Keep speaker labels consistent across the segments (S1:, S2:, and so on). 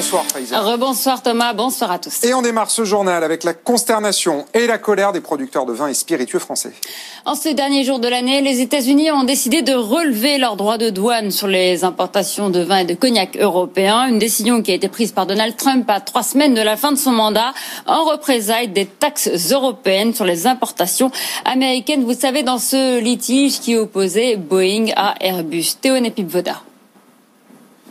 S1: Rebonsoir Faiza.
S2: Rebonsoir Thomas, bonsoir à tous.
S1: Et on démarre ce journal avec la consternation et la colère des producteurs de vins et spiritueux français.
S2: En ce dernier jour de l'année, les États-Unis ont décidé de relever leurs droits de douane sur les importations de vins et de cognac européens. Une décision qui a été prise par Donald Trump à trois semaines de la fin de son mandat en représailles des taxes européennes sur les importations américaines. Vous savez, dans ce litige qui opposait Boeing à Airbus. Théo Voda.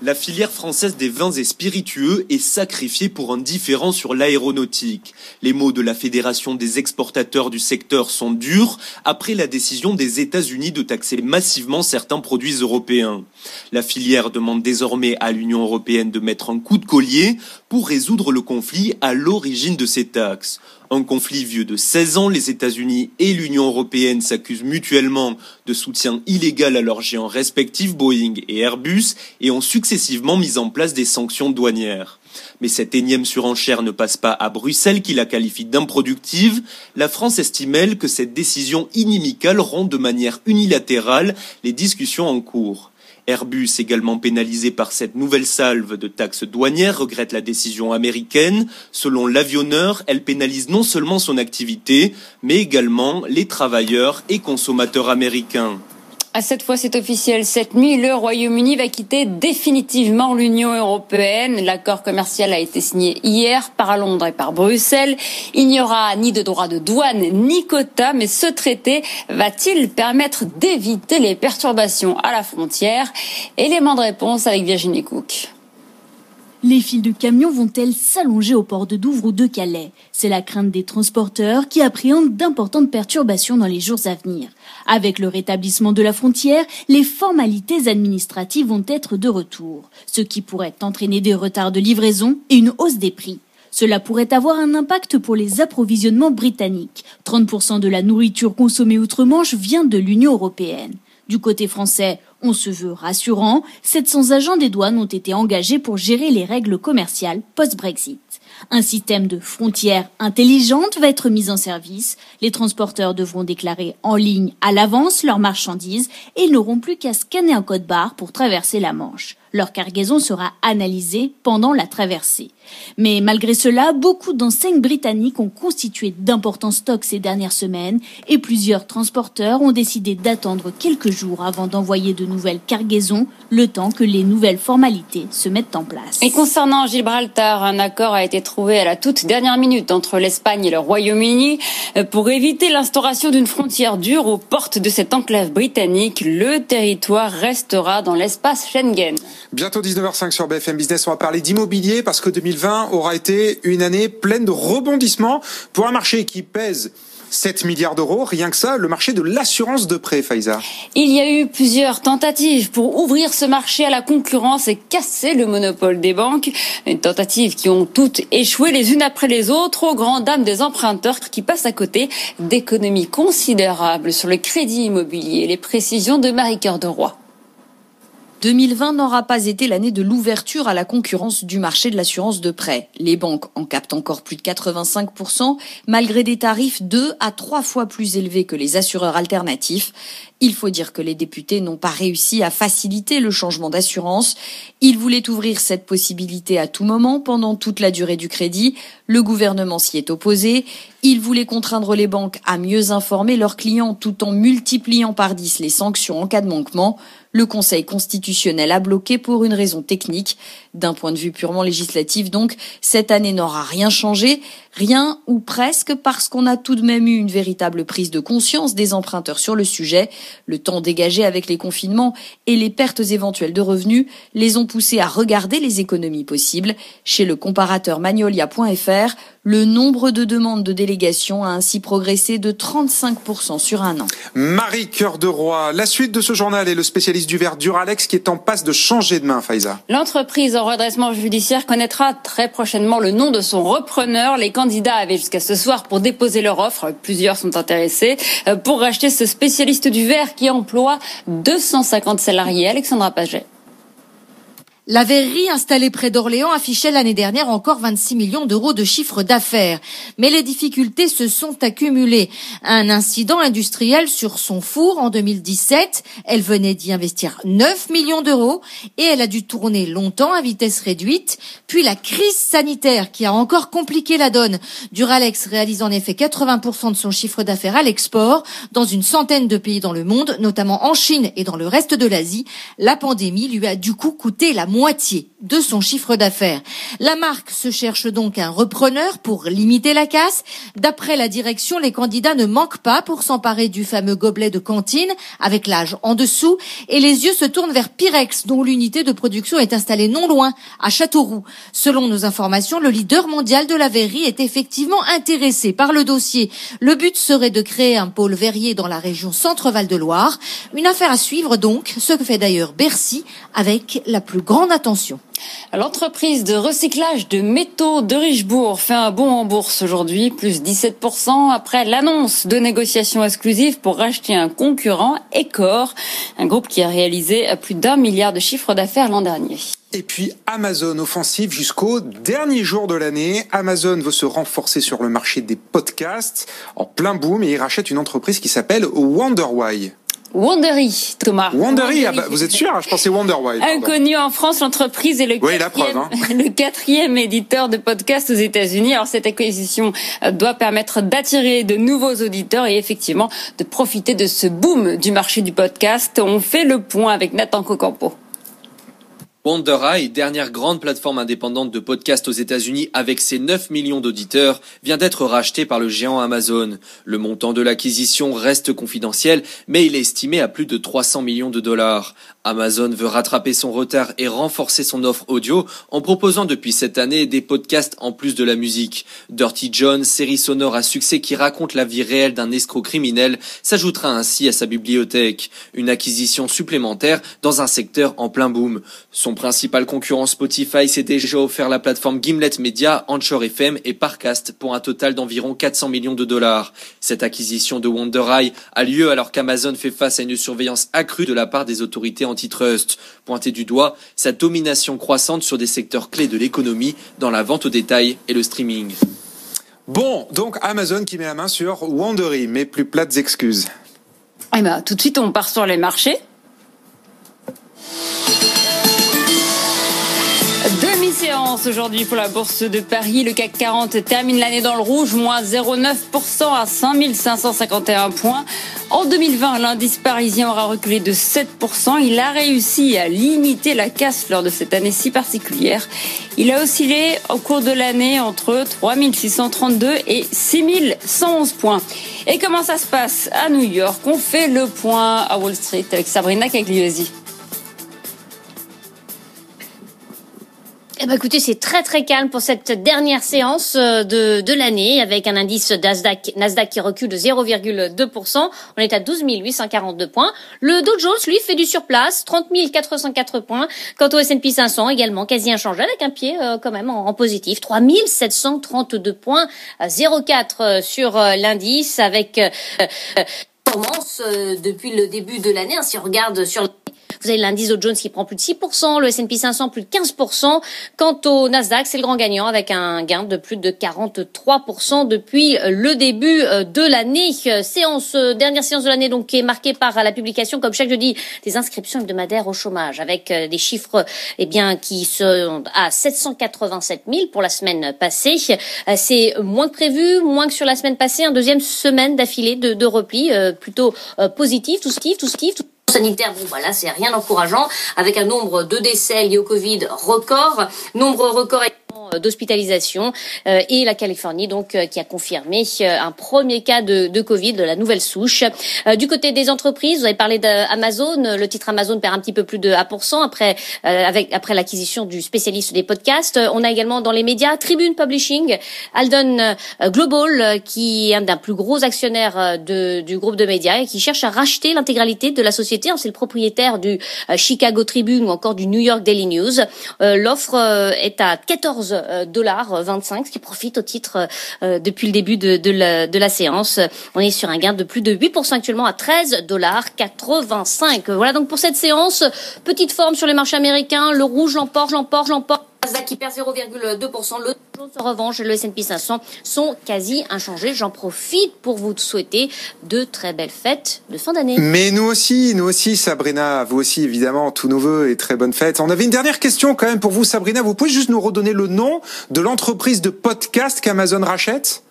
S3: La filière française des vins et spiritueux est sacrifiée pour un différent sur l'aéronautique. Les mots de la Fédération des exportateurs du secteur sont durs après la décision des États-Unis de taxer massivement certains produits européens. La filière demande désormais à l'Union européenne de mettre un coup de collier pour résoudre le conflit à l'origine de ces taxes. Un conflit vieux de 16 ans, les États-Unis et l'Union européenne s'accusent mutuellement de soutien illégal à leurs géants respectifs Boeing et Airbus et ont successivement mis en place des sanctions douanières. Mais cette énième surenchère ne passe pas à Bruxelles qui la qualifie d'improductive. La France estime, elle, que cette décision inimicale rompt de manière unilatérale les discussions en cours. Airbus, également pénalisé par cette nouvelle salve de taxes douanières, regrette la décision américaine. Selon l'avionneur, elle pénalise non seulement son activité, mais également les travailleurs et consommateurs américains.
S2: À cette fois, c'est officiel. Cette nuit, le Royaume-Uni va quitter définitivement l'Union européenne. L'accord commercial a été signé hier par Londres et par Bruxelles. Il n'y aura ni de droit de douane ni quota, mais ce traité va-t-il permettre d'éviter les perturbations à la frontière? Élément de réponse avec Virginie Cook.
S4: Les files de camions vont-elles s'allonger au port de Douvres ou de Calais? C'est la crainte des transporteurs qui appréhendent d'importantes perturbations dans les jours à venir. Avec le rétablissement de la frontière, les formalités administratives vont être de retour, ce qui pourrait entraîner des retards de livraison et une hausse des prix. Cela pourrait avoir un impact pour les approvisionnements britanniques. 30% de la nourriture consommée outre-Manche vient de l'Union européenne. Du côté français, on se veut rassurant, 700 agents des douanes ont été engagés pour gérer les règles commerciales post-Brexit. Un système de frontières intelligente va être mis en service. Les transporteurs devront déclarer en ligne à l'avance leurs marchandises et ils n'auront plus qu'à scanner un code barre pour traverser la Manche. Leur cargaison sera analysée pendant la traversée. Mais malgré cela, beaucoup d'enseignes britanniques ont constitué d'importants stocks ces dernières semaines et plusieurs transporteurs ont décidé d'attendre quelques jours avant d'envoyer de nouvelles cargaisons, le temps que les nouvelles formalités se mettent en place.
S2: Et concernant Gibraltar, un accord a été trouvé à la toute dernière minute entre l'Espagne et le Royaume-Uni pour éviter l'instauration d'une frontière dure aux portes de cette enclave britannique. Le territoire restera dans l'espace Schengen.
S1: Bientôt 19h05 sur BFM Business, on va parler d'immobilier parce que 2020 aura été une année pleine de rebondissements pour un marché qui pèse 7 milliards d'euros, rien que ça, le marché de l'assurance de prêt, Faiza.
S2: Il y a eu plusieurs tentatives pour ouvrir ce marché à la concurrence et casser le monopole des banques. Une tentative qui ont toutes échoué les unes après les autres aux grandes dames des emprunteurs qui passent à côté d'économies considérables sur le crédit immobilier. Les précisions de Marie-Cœur de Roy.
S5: 2020 n'aura pas été l'année de l'ouverture à la concurrence du marché de l'assurance de prêt. Les banques en captent encore plus de 85%, malgré des tarifs deux à trois fois plus élevés que les assureurs alternatifs. Il faut dire que les députés n'ont pas réussi à faciliter le changement d'assurance. Ils voulaient ouvrir cette possibilité à tout moment pendant toute la durée du crédit. Le gouvernement s'y est opposé. Ils voulaient contraindre les banques à mieux informer leurs clients tout en multipliant par 10 les sanctions en cas de manquement. Le Conseil constitutionnel a bloqué pour une raison technique. D'un point de vue purement législatif, donc, cette année n'aura rien changé. Rien ou presque parce qu'on a tout de même eu une véritable prise de conscience des emprunteurs sur le sujet. Le temps dégagé avec les confinements et les pertes éventuelles de revenus les ont poussés à regarder les économies possibles. Chez le comparateur magnolia.fr, le nombre de demandes de délégation a ainsi progressé de 35% sur un an.
S1: Marie Cœur de Roi, la suite de ce journal est le spécialiste du verre Duralex qui est en passe de changer de main, Faiza.
S2: L'entreprise en redressement judiciaire connaîtra très prochainement le nom de son repreneur. Les candidats avaient jusqu'à ce soir pour déposer leur offre. Plusieurs sont intéressés euh, pour racheter ce spécialiste du verre qui emploie 250 salariés. Alexandra Paget.
S6: La verrerie installée près d'Orléans affichait l'année dernière encore 26 millions d'euros de chiffre d'affaires. Mais les difficultés se sont accumulées. Un incident industriel sur son four en 2017. Elle venait d'y investir 9 millions d'euros et elle a dû tourner longtemps à vitesse réduite. Puis la crise sanitaire qui a encore compliqué la donne. Duralex réalise en effet 80% de son chiffre d'affaires à l'export dans une centaine de pays dans le monde, notamment en Chine et dans le reste de l'Asie. La pandémie lui a du coup coûté la moitié moitié de son chiffre d'affaires. La marque se cherche donc un repreneur pour limiter la casse. D'après la direction, les candidats ne manquent pas pour s'emparer du fameux gobelet de cantine avec l'âge en dessous et les yeux se tournent vers Pyrex dont l'unité de production est installée non loin, à Châteauroux. Selon nos informations, le leader mondial de la verrerie est effectivement intéressé par le dossier. Le but serait de créer un pôle verrier dans la région Centre-Val de Loire. Une affaire à suivre donc, ce que fait d'ailleurs Bercy avec la plus grande attention.
S2: L'entreprise de recyclage de métaux de Richebourg fait un bond en bourse aujourd'hui, plus 17% après l'annonce de négociations exclusives pour racheter un concurrent, Ecor, un groupe qui a réalisé plus d'un milliard de chiffre d'affaires l'an dernier.
S1: Et puis Amazon offensive jusqu'au dernier jour de l'année. Amazon veut se renforcer sur le marché des podcasts en plein boom et il rachète une entreprise qui s'appelle Wonderwhy.
S2: Wondery, Thomas.
S1: Wondery, ah bah, vous êtes sûr Je pensais Wonderwhy.
S2: Inconnu en France, l'entreprise est le,
S1: Oui,
S2: quatrième,
S1: preuve, hein.
S2: le quatrième éditeur de podcasts aux États-Unis. Alors cette acquisition euh, doit permettre d'attirer de nouveaux auditeurs et effectivement de profiter de ce boom du marché du podcast. On fait le point avec Nathan Cocampo.
S7: Wonderai, dernière grande plateforme indépendante de podcast aux États-Unis avec ses 9 millions d'auditeurs, vient d'être racheté par le géant Amazon. Le montant de l'acquisition reste confidentiel, mais il est estimé à plus de 300 millions de dollars. Amazon veut rattraper son retard et renforcer son offre audio en proposant depuis cette année des podcasts en plus de la musique. Dirty John, série sonore à succès qui raconte la vie réelle d'un escroc criminel, s'ajoutera ainsi à sa bibliothèque. Une acquisition supplémentaire dans un secteur en plein boom. Son principal concurrent Spotify s'est déjà offert la plateforme Gimlet Media, Anchor FM et Parcast pour un total d'environ 400 millions de dollars. Cette acquisition de Wonderai a lieu alors qu'Amazon fait face à une surveillance accrue de la part des autorités antitrust. Pointé du doigt, sa domination croissante sur des secteurs clés de l'économie dans la vente au détail et le streaming.
S1: Bon, donc Amazon qui met la main sur Wondery, mes plus plates excuses.
S2: Eh ben, tout de suite, on part sur les marchés. Aujourd'hui pour la bourse de Paris. Le CAC 40 termine l'année dans le rouge, moins 0,9% à 5551 points. En 2020, l'indice parisien aura reculé de 7%. Il a réussi à limiter la casse lors de cette année si particulière. Il a oscillé au cours de l'année entre 3632 et 6111 points. Et comment ça se passe à New York? On fait le point à Wall Street avec Sabrina Cagliosi.
S8: Eh ben écoutez, c'est très très calme pour cette dernière séance euh, de, de l'année avec un indice Nasdaq, Nasdaq qui recule de 0,2%. On est à 12 842 points. Le Dow Jones, lui, fait du surplace, 30 404 points. Quant au S&P 500, également quasi inchangé avec un pied euh, quand même en, positif, 3 732 points, à 0,4 sur euh, l'indice avec performance depuis le début de l'année. Hein, si on regarde sur vous avez l'indice Dow Jones qui prend plus de 6%, le S&P 500 plus de 15%. Quant au Nasdaq, c'est le grand gagnant avec un gain de plus de 43% depuis le début euh, de l'année. Séance, euh, dernière séance de l'année donc qui est marquée par la publication, comme chaque jeudi, des inscriptions hebdomadaires au chômage avec euh, des chiffres eh bien qui sont à 787 000 pour la semaine passée. C'est moins que prévu, moins que sur la semaine passée. Un deuxième semaine d'affilée de, de repli plutôt positif, tout skiff, tout skiff. Tout sanitaire, bon voilà, c'est rien d'encourageant, avec un nombre de décès liés au Covid record, nombre record d'hospitalisation euh, et la Californie donc euh, qui a confirmé euh, un premier cas de, de Covid de la nouvelle souche. du côté des entreprises, vous avez parlé d'Amazon, le titre Amazon perd un petit peu plus de 1% après avec après l'acquisition du spécialiste des podcasts. On a également dans les médias Tribune Publishing, Alden Global qui est un des plus gros actionnaires de, du groupe de médias et qui cherche à racheter l'intégralité de la société. C'est le propriétaire du Chicago Tribune ou encore du New York Daily News. L'offre est à 14 dollars 25, ce qui profite au titre depuis le début de, de, la, de la séance. On est sur un gain de plus de 8% actuellement à 13 dollars 85. Voilà donc pour cette séance. Petite forme sur les marchés américains. Le rouge l'emporte, l'emporte, l'emporte. Qui perd 0,2%. Le Jones revanche le S&P 500 sont quasi inchangés. J'en profite pour vous souhaiter de très belles fêtes de fin d'année.
S1: Mais nous aussi, nous aussi, Sabrina, vous aussi évidemment, tous nos voeux et très bonnes fêtes. On avait une dernière question quand même pour vous, Sabrina. Vous pouvez juste nous redonner le nom de l'entreprise de podcast qu'Amazon rachète?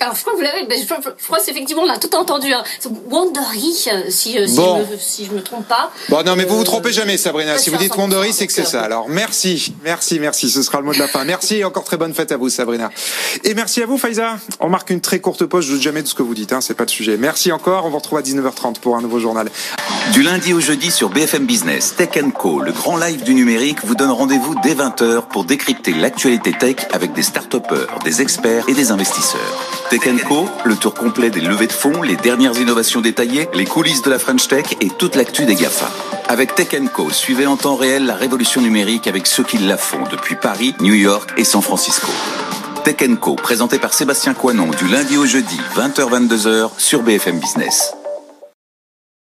S8: Alors, je crois que vous l'avez, je, crois qu'effectivement, on l'a tout entendu. Hein. Wandery, euh, si, euh, si, bon. je me, si je me trompe pas.
S1: Bon, non, mais vous vous euh, trompez jamais, Sabrina. Si vous dites Wandery, c'est que c'est ça. Alors, merci, merci, merci. Ce sera le mot de la fin. Merci et encore très bonne fête à vous, Sabrina. Et merci à vous, Faiza. On marque une très courte pause. Je doute jamais de ce que vous dites, hein. C'est pas le sujet. Merci encore. On vous retrouve à 19h30 pour un nouveau journal.
S9: Du lundi au jeudi sur BFM Business, Tech Co, le grand live du numérique, vous donne rendez-vous dès 20h pour décrypter l'actualité tech avec des start des experts et des investisseurs. Tech Co, le tour complet des levées de fonds, les dernières innovations détaillées, les coulisses de la French Tech et toute l'actu des GAFA. Avec Tech Co, suivez en temps réel la révolution numérique avec ceux qui la font depuis Paris, New York et San Francisco. Tech Co, présenté par Sébastien Coinon du lundi au jeudi, 20h-22h sur BFM Business.